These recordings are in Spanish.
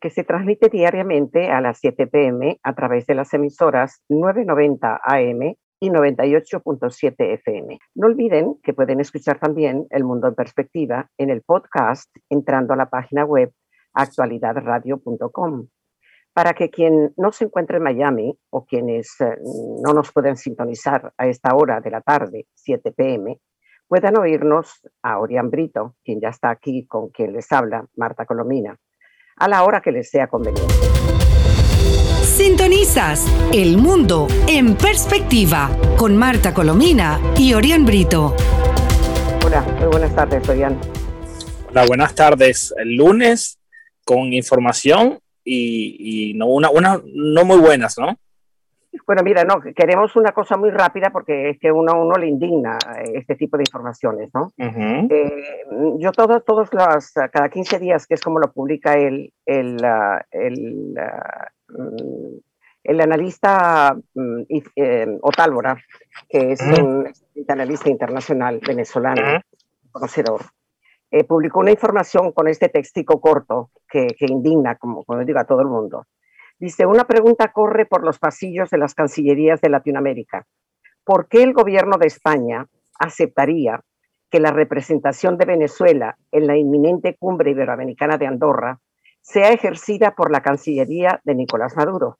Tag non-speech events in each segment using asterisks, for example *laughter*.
que se transmite diariamente a las 7 pm a través de las emisoras 990 AM y 98.7 FM. No olviden que pueden escuchar también El Mundo en Perspectiva en el podcast entrando a la página web actualidadradio.com. Para que quien no se encuentre en Miami o quienes eh, no nos pueden sintonizar a esta hora de la tarde, 7 pm, puedan oírnos a Orián Brito, quien ya está aquí con quien les habla, Marta Colomina a la hora que les sea conveniente. Sintonizas El Mundo en Perspectiva con Marta Colomina y Orián Brito. Hola, muy buenas tardes, Orián. Hola, buenas tardes. El lunes con información y, no, una, una, no muy buenas, ¿no? Bueno, mira, no, queremos una cosa muy rápida porque es que uno, uno le indigna eh, este tipo de informaciones, ¿no? Eh, yo todos, todos los, cada 15 días, que es como lo publica el, el, el, mm, el analista mm, eh, Otálvora, que es un analista internacional venezolano, conocedor, publicó una información con este textico corto que, que indigna, como, como digo, a todo el mundo. Dice, una pregunta corre por los pasillos de las cancillerías de Latinoamérica. ¿Por qué el gobierno de España aceptaría que la representación de Venezuela en la inminente cumbre iberoamericana de Andorra sea ejercida por la Cancillería de Nicolás Maduro?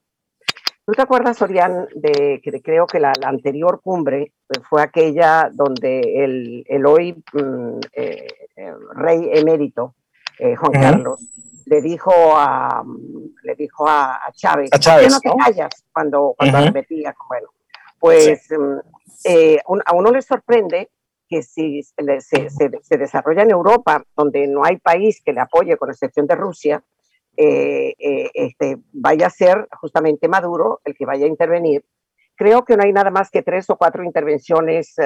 ¿Tú te acuerdas, Orián, de que creo que la, anterior cumbre fue aquella donde el, hoy mm, eh, eh, rey emérito, eh, Juan Carlos, le dijo a, le dijo a, Chávez, ¿por qué no te callas? Cuando, cuando repetía. Bueno, pues mm, eh, a uno le sorprende que si se, se, desarrolla en Europa, donde no hay país que le apoye, con excepción de Rusia, eh, eh, este, vaya a ser justamente Maduro el que vaya a intervenir. Creo que no hay nada más que tres o cuatro intervenciones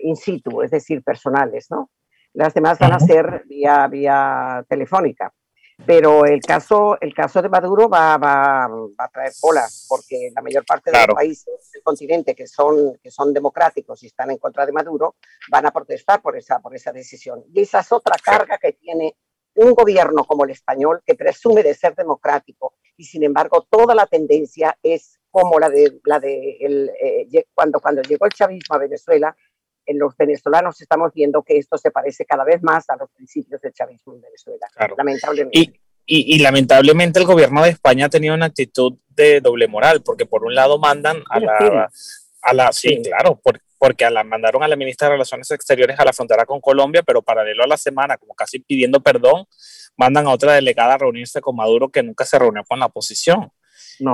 in situ, es decir, personales, ¿no? Las demás van a ser vía, vía telefónica. Pero el caso, el caso de Maduro va, va, va a traer cola, porque la mayor parte de los países del continente que son, que son democráticos y están en contra de Maduro van a protestar por esa, por esa decisión. Y esa es otra carga que tiene un gobierno como el español, que presume de ser democrático, y sin embargo toda la tendencia es como la de, la de el, eh, cuando, cuando llegó el chavismo a Venezuela, en los venezolanos estamos viendo que esto se parece cada vez más a los principios del chavismo en Venezuela, lamentablemente. Y, lamentablemente el gobierno de España ha tenido una actitud de doble moral, porque por un lado mandan a la... A la sí, claro, porque a la, mandaron a la ministra de Relaciones Exteriores a la frontera con Colombia, pero paralelo a la semana, como casi pidiendo perdón, mandan a otra delegada a reunirse con Maduro que nunca se reunió con la oposición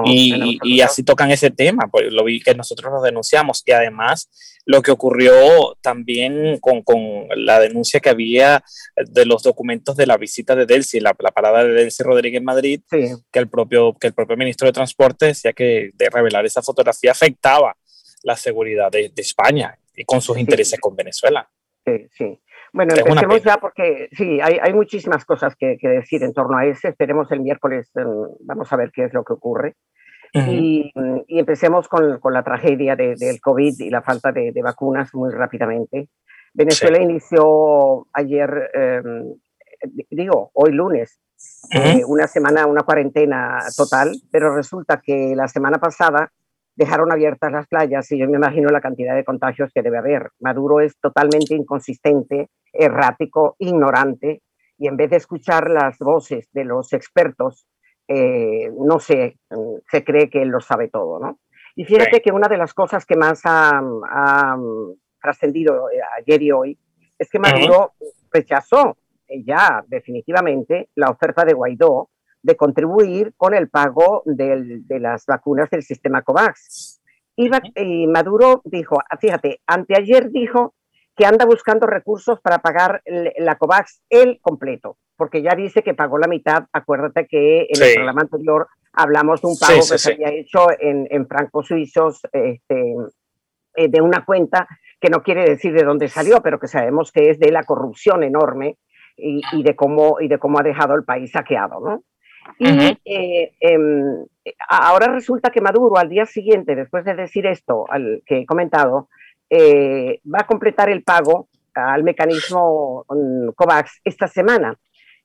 y, así tocan ese tema, pues lo vi que nosotros lo denunciamos. Y además, lo que ocurrió también con, con, la denuncia que había de los documentos de la visita de Delcy, la, la parada de Delcy Rodríguez en Madrid, que, el propio, que el propio ministro de Transporte decía que de revelar esa fotografía afectaba la seguridad de, de España y con sus intereses con Venezuela. Sí, sí. Bueno, empecemos ya porque sí, hay, hay muchísimas cosas que, que, decir en torno a ese. Esperemos el miércoles, em, vamos a ver qué es lo que ocurre. y, y, empecemos con, con la tragedia de, del COVID y la falta de, de vacunas muy rápidamente. Venezuela inició ayer, em, digo, hoy lunes, eh, una semana, una cuarentena total, pero resulta que la semana pasada dejaron abiertas las playas y yo me imagino la cantidad de contagios que debe haber. Maduro es totalmente inconsistente, errático, ignorante y en vez de escuchar las voces de los expertos, eh, no sé, se cree que él lo sabe todo, ¿no? Y fíjate que una de las cosas que más ha, trascendido eh, ayer y hoy es que Maduro rechazó ya definitivamente la oferta de Guaidó de contribuir con el pago de las vacunas del sistema COVAX. Y, Maduro dijo, fíjate, anteayer dijo que anda buscando recursos para pagar la COVAX el completo, porque ya dice que pagó la mitad. Acuérdate que en el programa anterior Hablamos de un pago que se había hecho en, en francos suizos este, eh, de una cuenta que no quiere decir de dónde salió, pero que sabemos que es de la corrupción enorme y, y de, cómo, y de cómo ha dejado el país saqueado, ¿no? Y eh, em, ahora resulta que Maduro al día siguiente, después de decir esto al que he comentado, eh, va a completar el pago al mecanismo COVAX esta semana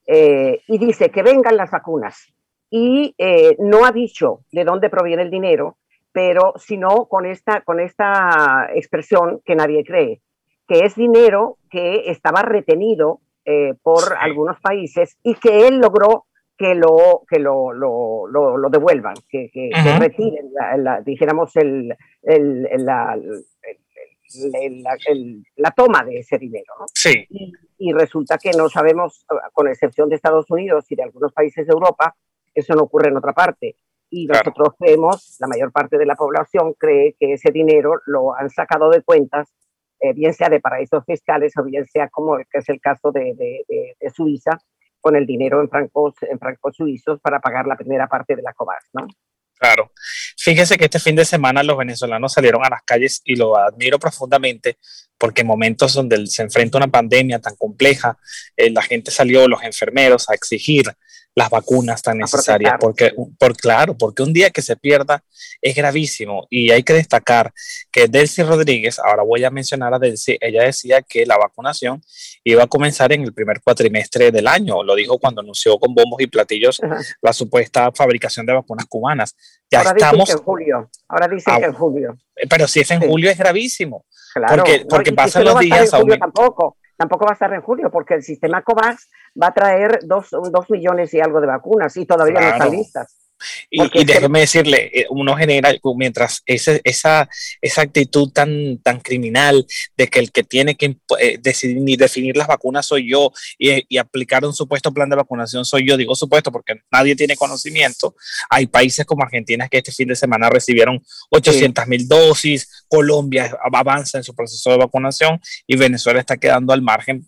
eh, y dice que vengan las vacunas. Y no ha dicho de dónde proviene el dinero, pero sino con esta, con esta expresión que nadie cree, que es dinero que estaba retenido por algunos países y que él logró que lo, que lo, lo, lo, devuelvan, que, que, retiren, la, dijéramos, el, el, la, la, toma de ese dinero. Sí. Y, resulta que no sabemos, con excepción de Estados Unidos y de algunos países de Europa, eso no ocurre en otra parte. Y nosotros creemos, la mayor parte de la población cree que ese dinero lo han sacado de cuentas, eh, bien sea de paraísos fiscales o bien sea como que es el caso de, de, de Suiza, con el dinero en francos, suizos para pagar la primera parte de la COVAX, ¿no? Claro. Fíjese que este fin de semana los venezolanos salieron a las calles y lo admiro profundamente porque en momentos donde se enfrenta una pandemia tan compleja, eh, la gente salió, los enfermeros, a exigir las vacunas tan necesarias, porque, por, claro, porque un día que se pierda es gravísimo. Y hay que destacar que Delcy Rodríguez, ahora voy a mencionar a Delcy, ella decía que la vacunación iba a comenzar en el primer cuatrimestre del año, lo dijo cuando anunció con bombos y platillos la supuesta fabricación de vacunas cubanas. Ya ahora estamos... Dicen que en julio, ahora dicen ah, que en julio. Pero si es en julio es gravísimo, claro, porque, porque pasan los días... Tampoco tampoco va a estar en julio, porque el sistema COVAX va a traer dos, dos millones y algo de vacunas y todavía no están listas. Y, déjeme decirle, eh, uno genera, mientras esa, esa, esa actitud tan, tan criminal de que el que tiene que eh, decidir, definir las vacunas soy yo y, aplicar un supuesto plan de vacunación soy yo, digo supuesto porque nadie tiene conocimiento. Hay países como Argentina que este fin de semana recibieron 800 mil dosis, Colombia avanza en su proceso de vacunación y Venezuela está quedando al margen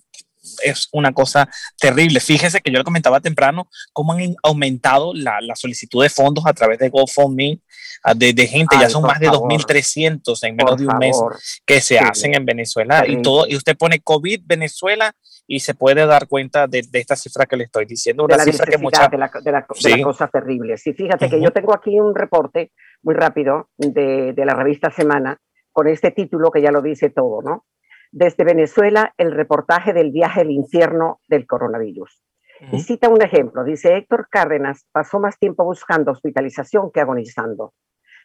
es una cosa terrible. Fíjese que yo le comentaba temprano cómo han aumentado la, la solicitud de fondos a través de GoFundMe ah, de, de gente, ya son más de 2.300 en menos de un mes que se hacen en Venezuela. Y todo, y usted pone COVID Venezuela y se puede dar cuenta de, de esta cifra que le estoy diciendo, una cifra que mucha... de, la, de, la, cosa terrible. Sí, fíjate que yo tengo aquí un reporte muy rápido de, de la revista Semana con este título que ya lo dice todo, ¿no? Desde Venezuela el reportaje del viaje al infierno del coronavirus. Y cita un ejemplo, dice Héctor Cárdenas pasó más tiempo buscando hospitalización que agonizando.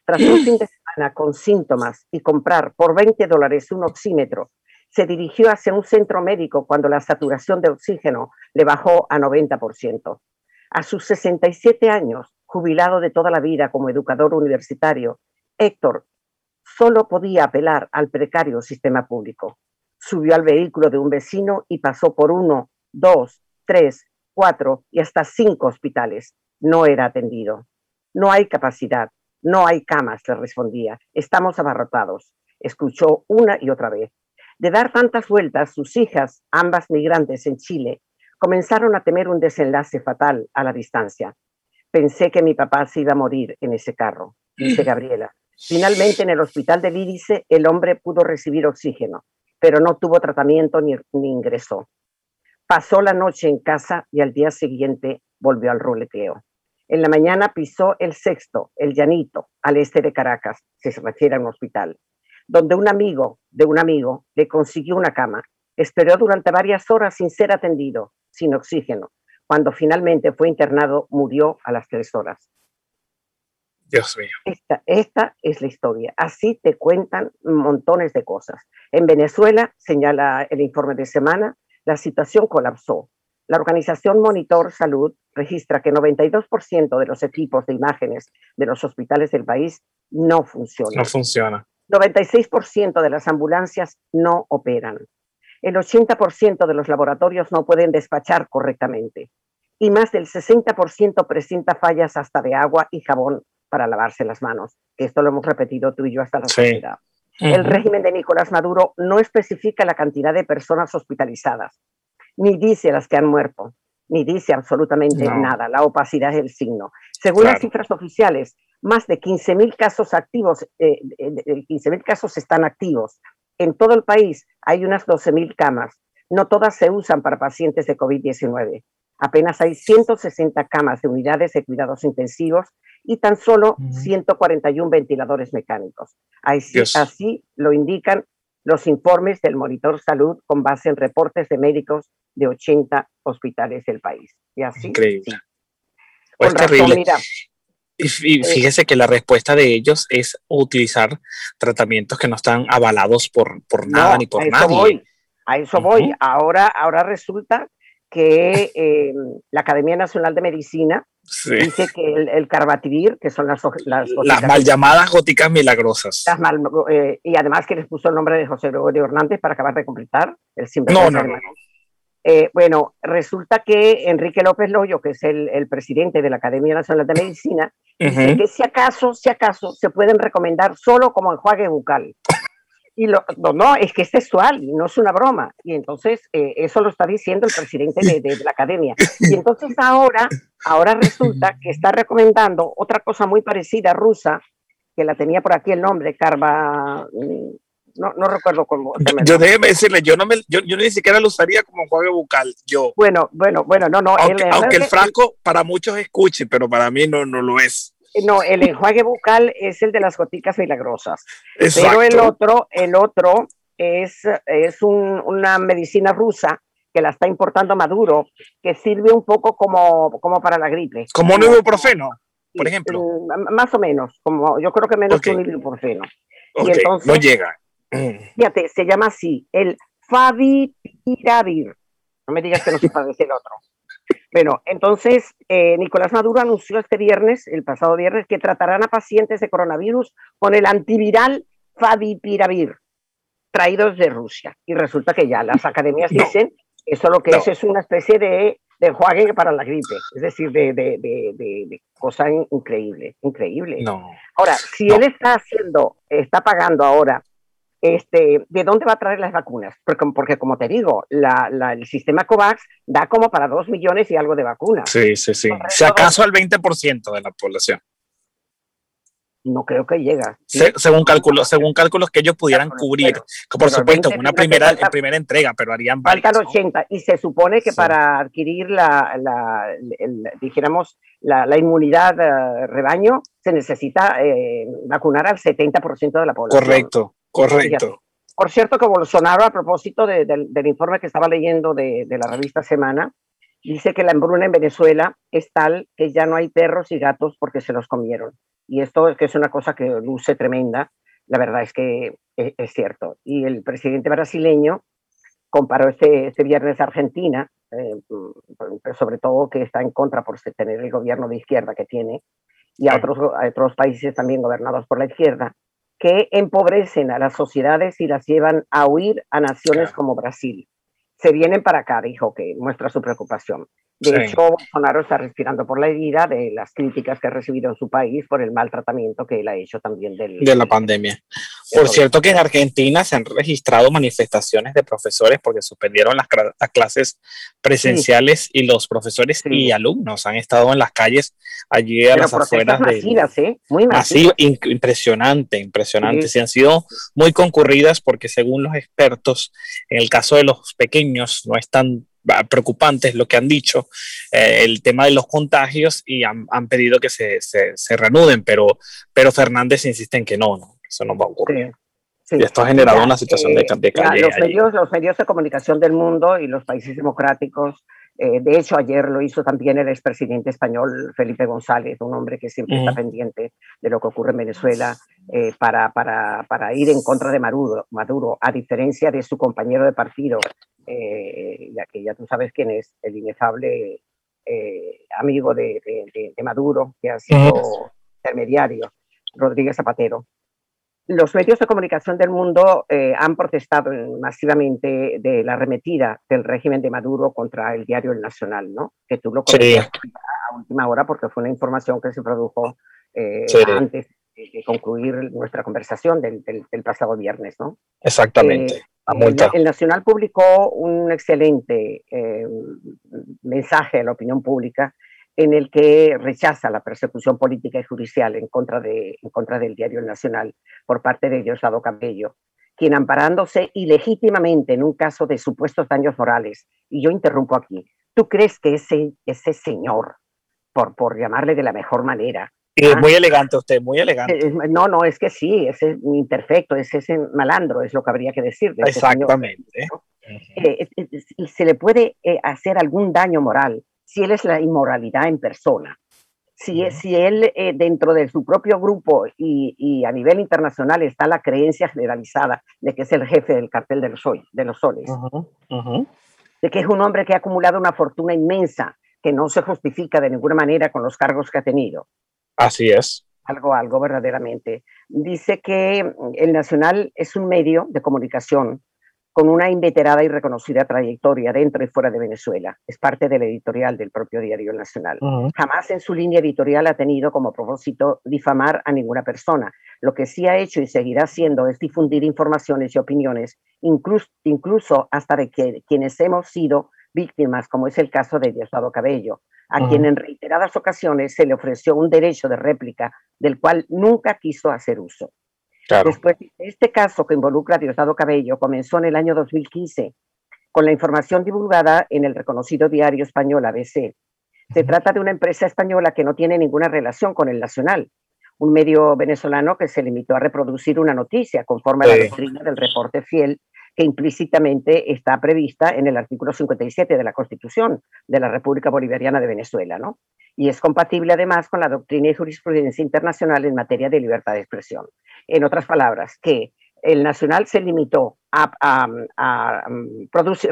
Tras un fin de semana con síntomas y comprar por 20 dólares un oxímetro, se dirigió hacia un centro médico cuando la saturación de oxígeno le bajó a 90%. A sus 67 años, jubilado de toda la vida como educador universitario, Héctor solo podía apelar al precario sistema público subió al vehículo de un vecino y pasó por uno, dos, tres, cuatro y hasta cinco hospitales. No era atendido. No hay capacidad, no hay camas, le respondía. Estamos abarrotados. Escuchó una y otra vez. De dar tantas vueltas, sus hijas, ambas migrantes en Chile, comenzaron a temer un desenlace fatal a la distancia. Pensé que mi papá se iba a morir en ese carro, dice *laughs* Gabriela. Finalmente, en el hospital del Ídice, el hombre pudo recibir oxígeno pero no tuvo tratamiento ni, ingresó. Pasó la noche en casa y al día siguiente volvió al ruleteo. En la mañana pisó el sexto, el Llanito, al este de Caracas, se refiere a un hospital, donde un amigo de un amigo le consiguió una cama. Esperó durante varias horas sin ser atendido, sin oxígeno. Cuando finalmente fue internado, murió a las tres horas. Dios mío. Esta, esta es la historia. Así te cuentan montones de cosas. En Venezuela, señala el informe de semana, la situación colapsó. La organización Monitor Salud registra que 92% de los equipos de imágenes de los hospitales del país no funcionan. No funciona. 96% de las ambulancias no operan. El 80% de los laboratorios no pueden despachar correctamente. Y más del 60% presenta fallas hasta de agua y jabón para lavarse las manos. Esto lo hemos repetido tú y yo hasta la sí. El régimen de Nicolás Maduro no especifica la cantidad de personas hospitalizadas, ni dice las que han muerto. ni dice absolutamente nada. La opacidad es el signo. Según las cifras oficiales, más de 15.000 casos activos, eh, 15.000 casos están activos. En todo el país hay unas 12.000 camas. No todas se usan para pacientes de COVID-19. Apenas hay 160 camas de unidades de cuidados intensivos y tan solo 141 ventiladores mecánicos. Así, así, lo indican los informes del Monitor Salud con base en reportes de médicos de 80 hospitales del país. Y así. Increíble. Pues terrible. y eh, fíjese que la respuesta de ellos es utilizar tratamientos que no están avalados por, por nada ni por a nadie. Voy, a eso voy. Ahora, ahora resulta que eh, la Academia Nacional de Medicina dice que el, el, carbativir, que son las, las, las mal llamadas góticas milagrosas. Eh, y además que les puso el nombre de José Gregorio Hernández para acabar de completar el No, no, no. Eh, bueno, resulta que Enrique López Loyo, que es el, el presidente de la Academia Nacional de Medicina, dice que si acaso, si acaso, se pueden recomendar solo como enjuague bucal. Y lo, no, no, es que es sexual, no es una broma. Y entonces eh, eso lo está diciendo el presidente de, de, la academia. Y entonces ahora, ahora resulta que está recomendando otra cosa muy parecida rusa, que la tenía por aquí el nombre, Carva, mm, no, no recuerdo cómo. Yo déjeme decirle, yo no me, yo, yo ni siquiera lo usaría como juego bucal, yo. Bueno, bueno, bueno, no, no. Aunque el, aunque el franco para muchos escuche, pero para mí no, no lo es. No, el enjuague bucal es el de las goticas milagrosas. Pero el otro, el otro es, es una medicina rusa que la está importando Maduro, que sirve un poco como, como para la gripe. Como un ibuprofeno, por ejemplo. Más o menos, como yo creo que menos que un ibuprofeno. y entonces, no llega. Fíjate, se llama así, el Favipiravir. No me digas que no se parece el otro. Bueno, entonces eh, Nicolás Maduro anunció este viernes, el pasado viernes, que tratarán a pacientes de coronavirus con el antiviral Favipiravir, traídos de Rusia. Y resulta que ya las academias dicen que eso lo que es es una especie de, de enjuague para la gripe, es decir, de, de, de cosa increíble, increíble. Ahora, si él está haciendo, está pagando ahora este, ¿de dónde va a traer las vacunas? Porque, porque como te digo, el sistema COVAX da como para dos millones y algo de vacunas. Sí, sí, sí. Si acaso al 20% de la población. No creo que llega. según cálculos, según cálculos que ellos pudieran cubrir, por supuesto, una primera, primera entrega, pero harían Faltan 80 y se supone que para adquirir la, la dijéramos, la, inmunidad uh, rebaño se necesita eh, vacunar al 70% de la población. Correcto. Correcto. Por cierto, que Bolsonaro, a propósito del informe que estaba leyendo de, la revista Semana, dice que la hambruna en Venezuela es tal que ya no hay perros y gatos porque se los comieron. Y esto es que es una cosa que luce tremenda. La verdad es que es, cierto. Y el presidente brasileño comparó este, este viernes a Argentina, eh, sobre todo que está en contra por tener el gobierno de izquierda que tiene, y a otros, a otros países también gobernados por la izquierda, que empobrecen a las sociedades y las llevan a huir a naciones como Brasil. Se vienen para acá, dijo que muestra su preocupación. De hecho, Bolsonaro está respirando por la herida de las críticas que ha recibido en su país por el maltratamiento que él ha hecho también del, de la pandemia. Por cierto que en Argentina se han registrado manifestaciones de profesores porque suspendieron las, clases presenciales y los profesores y alumnos han estado en las calles allí a las afueras masivas, ¿eh? Muy masivas. impresionante, impresionante. Sí. han sido muy concurridas porque según los expertos, en el caso de los pequeños no están preocupantes lo que han dicho, eh, el tema de los contagios y han, han pedido que se, se, se, reanuden, pero, pero Fernández insiste en que no, no eso no va a ocurrir. Y esto ha generado una situación de, eh, de calle. Los medios, los medios de comunicación del mundo y los países democráticos eh, de hecho, ayer lo hizo también el expresidente español Felipe González, un hombre que siempre está pendiente de lo que ocurre en Venezuela para, para, para, ir en contra de Maduro, Maduro, a diferencia de su compañero de partido, eh, ya que ya tú sabes quién es, el inefable eh, amigo de, Maduro, que ha sido intermediario, Rodríguez Zapatero. Los medios de comunicación del mundo eh, han protestado masivamente de la arremetida del régimen de Maduro contra el diario El Nacional, ¿no? Que tú lo conoces a última hora porque fue una información que se produjo antes de concluir nuestra conversación del, del, pasado viernes, ¿no? Exactamente. El, Nacional publicó un excelente eh, mensaje a la opinión pública en el que rechaza la persecución política y judicial en contra, de, en contra del diario Nacional por parte de Diosdado Cabello, quien amparándose ilegítimamente en un caso de supuestos daños morales, y yo interrumpo aquí, ¿tú crees que ese, ese señor, por, por llamarle de la mejor manera, es muy elegante usted, muy elegante. Eh, no, no, es que sí, es imperfecto, es ese malandro, es lo que habría que decir. Exactamente. Eh, se le puede eh, hacer algún daño moral si él es la inmoralidad en persona. Si, si él dentro de su propio grupo y, a nivel internacional está la creencia generalizada de que es el jefe del cartel de los, de los soles, de que es un hombre que ha acumulado una fortuna inmensa que no se justifica de ninguna manera con los cargos que ha tenido, Así es. Algo, algo verdaderamente. Dice que el Nacional es un medio de comunicación con una inveterada y reconocida trayectoria dentro y fuera de Venezuela. Es parte del editorial del propio diario Nacional. Jamás en su línea editorial ha tenido como propósito difamar a ninguna persona. Lo que sí ha hecho y seguirá haciendo es difundir informaciones y opiniones, incluso, incluso hasta de que, quienes hemos sido víctimas, como es el caso de Diosdado Cabello, a quien en reiteradas ocasiones se le ofreció un derecho de réplica del cual nunca quiso hacer uso. Después, este caso que involucra a Diosdado Cabello comenzó en el año 2015 con la información divulgada en el reconocido diario español ABC. Se trata de una empresa española que no tiene ninguna relación con el nacional, un medio venezolano que se limitó a reproducir una noticia conforme a la doctrina del reporte fiel que implícitamente está prevista en el artículo 57 de la Constitución de la República Bolivariana de Venezuela, ¿no? Y es compatible además con la doctrina y jurisprudencia internacional en materia de libertad de expresión. En otras palabras, que el Nacional se limitó a,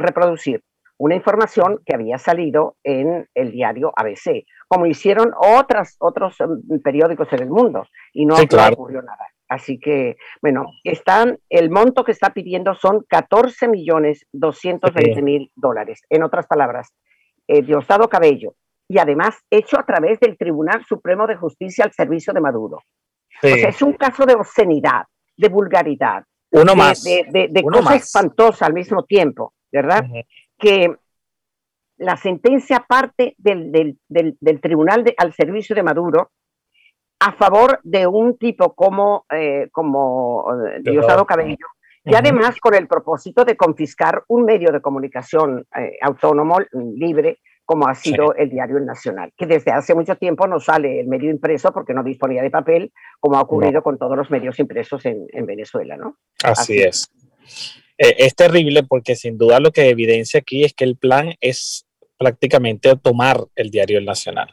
reproducir una información que había salido en el diario ABC, como hicieron otras, otros mm, periódicos en el mundo, y no ocurrió nada. Así que, bueno, están, el monto que está pidiendo son 14 millones 220 mil dólares. En otras palabras, eh, Diosdado Cabello, y además hecho a través del Tribunal Supremo de Justicia al servicio de Maduro. O sea, es un caso de obscenidad, de vulgaridad, Uno más. de, de, cosa espantosa al mismo tiempo, ¿verdad? Que la sentencia parte del, del, del, Tribunal al servicio de Maduro a favor de un tipo como, eh, como eh, Diosdado Cabello, y además con el propósito de confiscar un medio de comunicación eh, autónomo, libre, como ha sido el diario El Nacional, que desde hace mucho tiempo no sale el medio impreso porque no disponía de papel, como ha ocurrido con todos los medios impresos en, Venezuela, ¿no? Así, es. es terrible porque sin duda lo que evidencia aquí es que el plan es prácticamente tomar el diario El Nacional.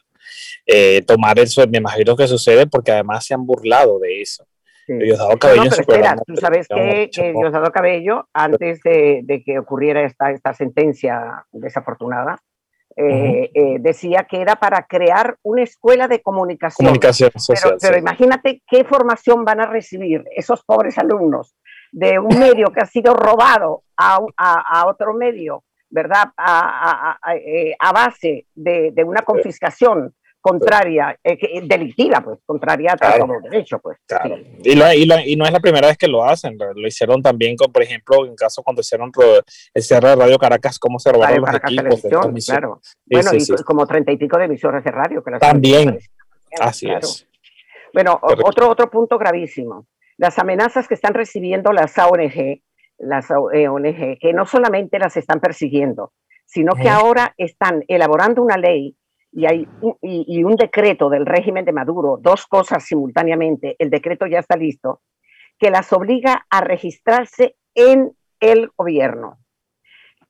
Eh, tomar eso, me imagino que sucede porque además se han burlado de eso. Diosdado Cabello. No, espera, tú sabes que, que Diosdado Cabello, antes de, que ocurriera esta, esta sentencia desafortunada, eh, eh, decía que era para crear una escuela de comunicación. Comunicación social. Pero, imagínate qué formación van a recibir esos pobres alumnos de un medio que ha sido robado a, a, a otro medio, ¿verdad? A, a base de, de, una confiscación contraria, eh, delictiva, pues, contraria a todo derecho, pues. Y, y, no es la primera vez que lo hacen, lo hicieron también con, por ejemplo, en caso cuando hicieron el cierre de Radio Caracas, cómo se robaron los equipos. claro. bueno, y como treinta y pico de emisoras de radio. Que también, así es. Bueno, otro, otro punto gravísimo. Las amenazas que están recibiendo las ONG, las ONG, que no solamente las están persiguiendo, sino que ahora están elaborando una ley y hay un, y, un decreto del régimen de Maduro, dos cosas simultáneamente, el decreto ya está listo, que las obliga a registrarse en el gobierno.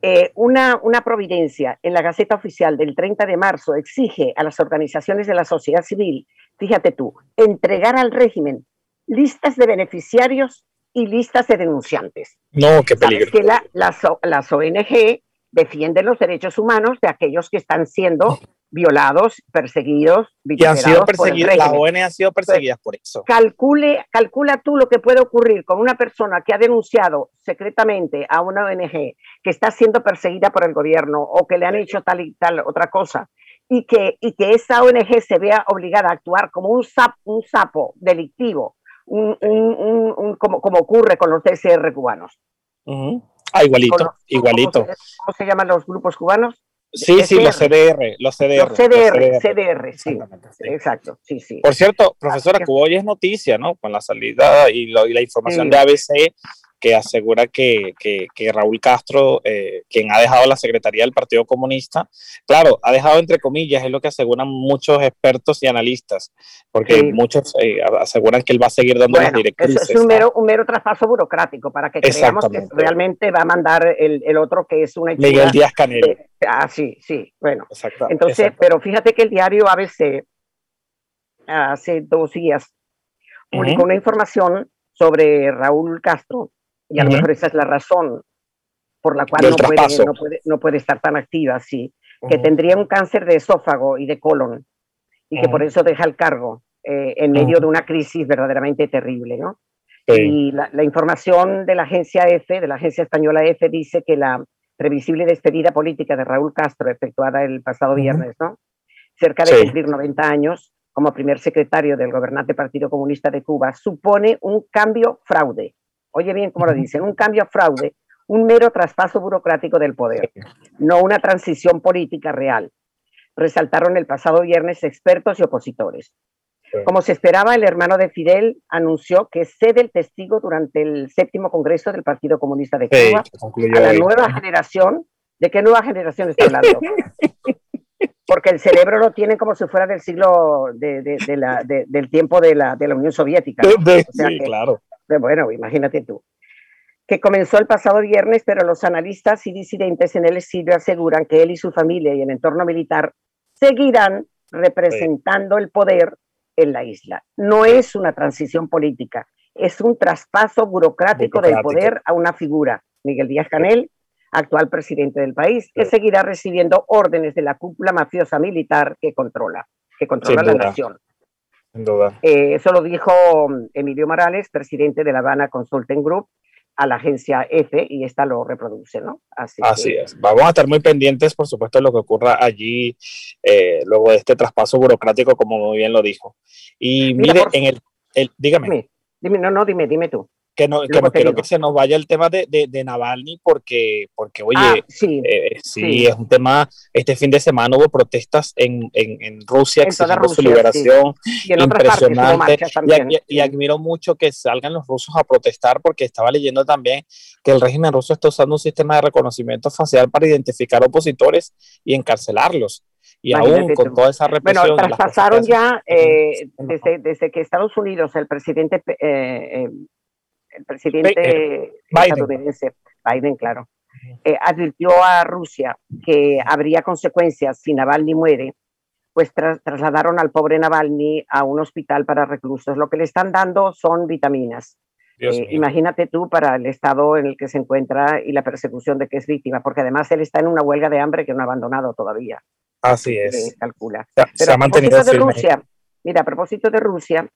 Eh, una, una, providencia en la Gaceta Oficial del 30 de marzo exige a las organizaciones de la sociedad civil, fíjate tú, entregar al régimen listas de beneficiarios y listas de denunciantes. No, qué peligro. que la, las, las ONG defienden los derechos humanos de aquellos que están siendo violados, perseguidos, y han sido perseguidos, las ONG han sido perseguidas por eso. Calcule, calcula tú lo que puede ocurrir con una persona que ha denunciado secretamente a una ONG que está siendo perseguida por el gobierno o que le han hecho tal y tal otra cosa y que, y que esa ONG se vea obligada a actuar como un, un sapo delictivo, un, como, como, ocurre con los TSR cubanos. Ah, igualito, igualito. ¿cómo se, llaman los grupos cubanos? Sí, sí, los CDR, los CDR. Los CDR, CDR, sí. Exacto, sí, sí. Por cierto, profesora, Cuba hoy es noticia, ¿no? Con la salida y, y la información de ABC que asegura que, que, que Raúl Castro, eh, quien ha dejado la Secretaría del Partido Comunista, claro, ha dejado entre comillas, es lo que aseguran muchos expertos y analistas, porque muchos eh, aseguran que él va a seguir dando las directrices. es un mero, un mero traspaso burocrático para que creamos que realmente va a mandar el, el otro que es una... Miguel Díaz Canel. ah, sí, sí, bueno. Exacto, Entonces, pero fíjate que el diario ABC hace dos días publicó una información sobre Raúl Castro, y a lo mejor esa es la razón por la cual no puede, no puede, estar tan activa, así, que tendría un cáncer de esófago y de colon, y que por eso deja el cargo eh, en medio de una crisis verdaderamente terrible, ¿no? Y la, información de la agencia EFE, de la agencia española EFE, dice que la previsible despedida política de Raúl Castro, efectuada el pasado viernes, ¿no? Cerca de cumplir 90 años como primer secretario del gobernante Partido Comunista de Cuba, supone un cambio fraude Oye bien cómo lo dicen, un cambio a fraude, un mero traspaso burocrático del poder, no una transición política real. Resaltaron el pasado viernes expertos y opositores. Como se esperaba, el hermano de Fidel anunció que cede el testigo durante el séptimo Congreso del Partido Comunista de Cuba a la nueva generación. ¿De qué nueva generación está hablando? *laughs* Porque el cerebro lo tienen como si fuera del siglo del tiempo de la, Unión Soviética. *laughs* sí, claro bueno, imagínate tú, que comenzó el pasado viernes, pero los analistas y disidentes en el exilio aseguran que él y su familia y el entorno militar seguirán representando el poder en la isla. No es una transición política, es un traspaso burocrático, del poder a una figura, Miguel Díaz Canel, actual presidente del país, que seguirá recibiendo órdenes de la cúpula mafiosa militar que controla, que controla la nación. Eh, eso lo dijo mm, Emilio Morales, presidente de la Habana Consulting Group, a la agencia F y esta lo reproduce, ¿no? Así, es. Vamos a estar muy pendientes, por supuesto, de lo que ocurra allí eh, luego de este traspaso burocrático, como muy bien lo dijo. Y mire, en el, el dígame. Dime, no, no, dime, dime tú que no, quiero que se nos vaya el tema de, de, Navalny porque, porque oye, ah, sí, eh, sí, es un tema, este fin de semana hubo protestas en, en, en Rusia exigiendo su liberación, impresionante, y, admiro mucho que salgan los rusos a protestar porque estaba leyendo también que el régimen ruso está usando un sistema de reconocimiento facial para identificar opositores y encarcelarlos. Y aún con toda esa represión. Bueno, traspasaron ya eh, desde, desde, que Estados Unidos, el presidente eh, el presidente eh, estadounidense, Biden, claro, eh, advirtió a Rusia que habría consecuencias si Navalny muere, pues trasladaron al pobre Navalny a un hospital para reclusos. Lo que le están dando son vitaminas. Eh, imagínate tú para el estado en el que se encuentra y la persecución de que es víctima, porque además él está en una huelga de hambre que no ha abandonado todavía. Así es. calcula. Se, ha mantenido de Rusia, mira, a propósito de Rusia,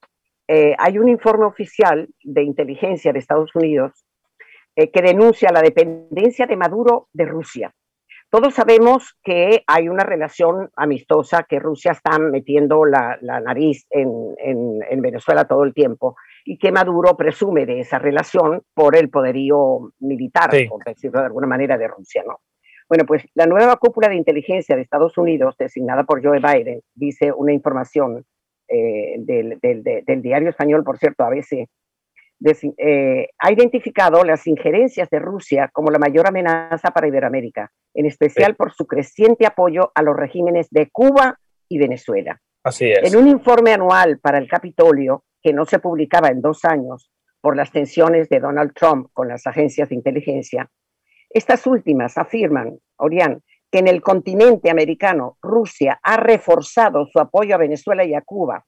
eh, hay un informe oficial de inteligencia de Estados Unidos eh, que denuncia la dependencia de Maduro de Rusia. Todos sabemos que hay una relación amistosa, que Rusia está metiendo la, nariz en, Venezuela todo el tiempo y que Maduro presume de esa relación por el poderío militar, por decirlo de alguna manera, de Rusia. ¿no? Bueno, pues la nueva cúpula de inteligencia de Estados Unidos, designada por Joe Biden, dice una información eh, del, diario español, por cierto, ABC, eh, ha identificado las injerencias de Rusia como la mayor amenaza para Iberoamérica, en especial por su creciente apoyo a los regímenes de Cuba y Venezuela. Así es. En un informe anual para el Capitolio, que no se publicaba en dos años por las tensiones de Donald Trump con las agencias de inteligencia, estas últimas afirman, Orián, que en el continente americano Rusia ha reforzado su apoyo a Venezuela y a Cuba.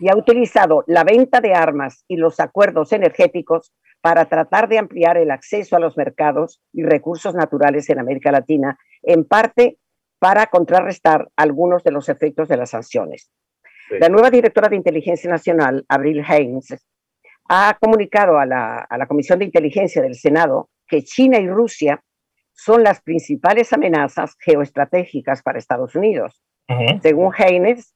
Y ha utilizado la venta de armas y los acuerdos energéticos para tratar de ampliar el acceso a los mercados y recursos naturales en América Latina, en parte para contrarrestar algunos de los efectos de las sanciones. La nueva directora de Inteligencia Nacional, Abril Haynes, ha comunicado a la, a la Comisión de Inteligencia del Senado que China y Rusia son las principales amenazas geoestratégicas para Estados Unidos. Según Haynes,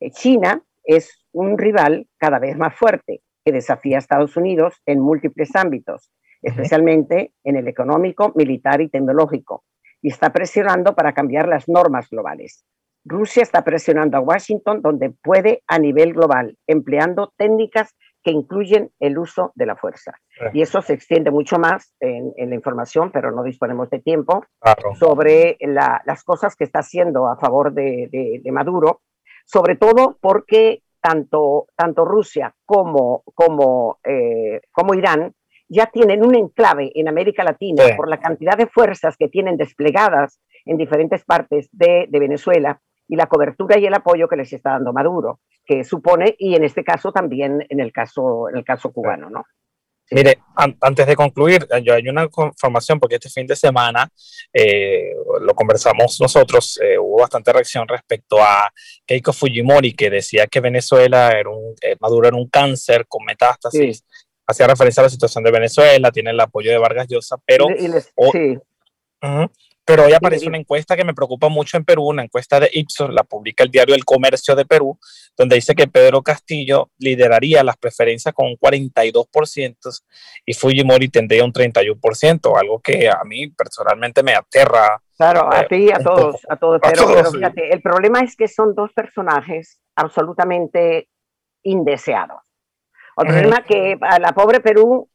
eh, China es un rival cada vez más fuerte que desafía a Estados Unidos en múltiples ámbitos, especialmente en el económico, militar y tecnológico, y está presionando para cambiar las normas globales. Rusia está presionando a Washington donde puede a nivel global, empleando técnicas que incluyen el uso de la fuerza. Y eso se extiende mucho más en, la información, pero no disponemos de tiempo, sobre las cosas que está haciendo a favor de, Maduro, sobre todo porque tanto, tanto Rusia como, como, eh, como Irán ya tienen un enclave en América Latina por la cantidad de fuerzas que tienen desplegadas en diferentes partes de, de Venezuela y la cobertura y el apoyo que les está dando Maduro, que supone, y en este caso también en el caso, en el caso cubano, ¿no? Mire, antes de concluir, yo hay una información porque este fin de semana eh, lo conversamos nosotros, eh, hubo bastante reacción respecto a Keiko Fujimori que decía que Venezuela era un, eh, Maduro era un cáncer con metástasis. Hacía referencia a la situación de Venezuela, tiene el apoyo de Vargas Llosa, pero sí. Pero hoy aparece una encuesta que me preocupa mucho en Perú, una encuesta de Ipsos, la publica el diario El Comercio de Perú, donde dice que Pedro Castillo lideraría las preferencias con un 42% y Fujimori tendría un 31%, algo que a mí personalmente me aterra. Claro, a eh, ti, a todos, a todos, pero, fíjate, el problema es que son dos personajes absolutamente indeseados. El problema es que a la pobre Perú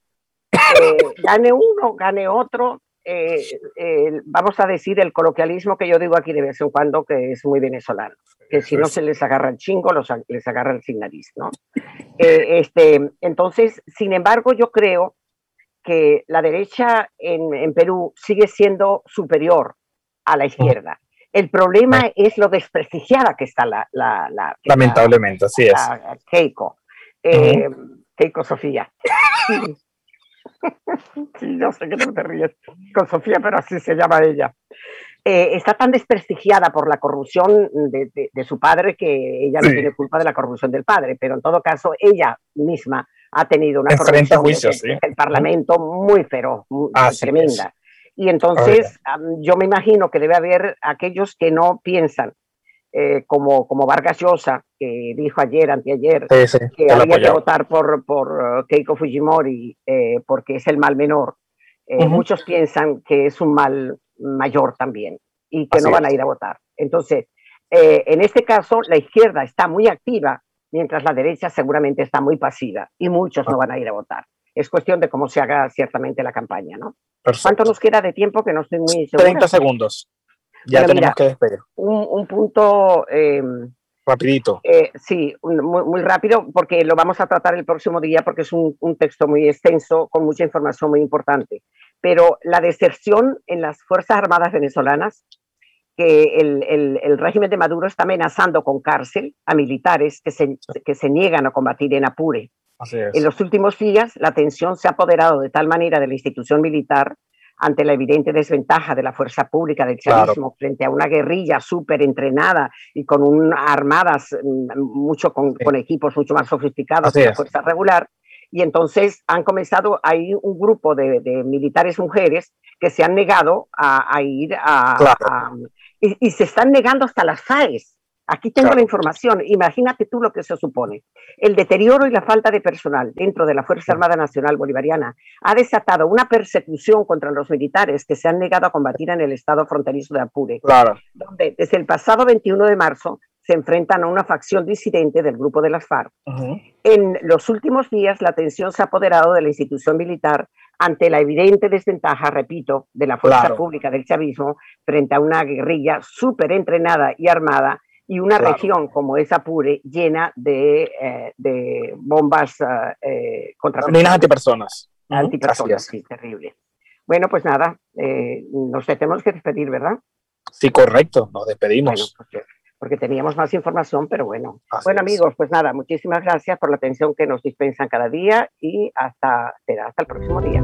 eh, gane uno, gane otro, eh, vamos a decir, el coloquialismo que yo digo aquí de vez en cuando, que es muy venezolano, que si no se les agarra el chingo, los, les agarra el sin nariz, ¿no? Eh, este, entonces, sin embargo, yo creo que la derecha en, Perú sigue siendo superior a la izquierda. El problema es lo desprestigiada que está la... la, Lamentablemente, así es. Keiko. Eh, Keiko Sofía. *laughs* sí, yo sé que tú te ríes con Sofía, pero así se llama ella. Eh, está tan desprestigiada por la corrupción de, su padre que ella no tiene culpa de la corrupción del padre, pero en todo caso ella misma ha tenido una corrupción en el Parlamento muy feroz, muy, tremenda. Y entonces yo me imagino que debe haber aquellos que no piensan eh, como, como Vargas Llosa, que dijo ayer, anteayer, que había que votar por, por uh, Keiko Fujimori eh, porque es el mal menor. Eh, muchos piensan que es un mal mayor también y que no van a ir a votar. Entonces, en este caso, la izquierda está muy activa, mientras la derecha seguramente está muy pasiva y muchos no van a ir a votar. Es cuestión de cómo se haga ciertamente la campaña, ¿no? ¿Cuánto nos queda de tiempo que no estoy muy segura? 30 segundos. Ya tenemos que despedir. Un, punto... Eh, Rapidito. Eh, sí, muy, rápido, porque lo vamos a tratar el próximo día, porque es un, texto muy extenso, con mucha información muy importante. Pero la deserción en las Fuerzas Armadas venezolanas, que el, el, régimen de Maduro está amenazando con cárcel a militares que se, que se niegan a combatir en Apure. En los últimos días, la tensión se ha apoderado de tal manera de la institución militar ante la evidente desventaja de la fuerza pública del chavismo frente a una guerrilla súper entrenada y con un, armadas mm, mucho con, equipos mucho más sofisticados que la fuerza regular. Y entonces han comenzado, hay un grupo de, militares mujeres que se han negado a, ir a, y, y, se están negando hasta las FAES Aquí tengo la información. Imagínate tú lo que eso supone. El deterioro y la falta de personal dentro de la Fuerza Armada Nacional Bolivariana ha desatado una persecución contra los militares que se han negado a combatir en el estado fronterizo de Apure, claro. donde desde el pasado 21 de marzo se enfrentan a una facción disidente del grupo de las FARC. En los últimos días, la tensión se ha apoderado de la institución militar ante la evidente desventaja, repito, de la fuerza pública del chavismo frente a una guerrilla súper entrenada y armada y una región como esa Apure llena de, eh, de bombas eh, contra minas antipersonas. Antipersonas, sí, terrible. Bueno, pues nada, eh, nos tenemos que despedir, ¿verdad? Sí, correcto, nos despedimos. porque, teníamos más información, pero bueno. bueno, amigos, pues nada, muchísimas gracias por la atención que nos dispensan cada día y hasta, hasta el próximo día.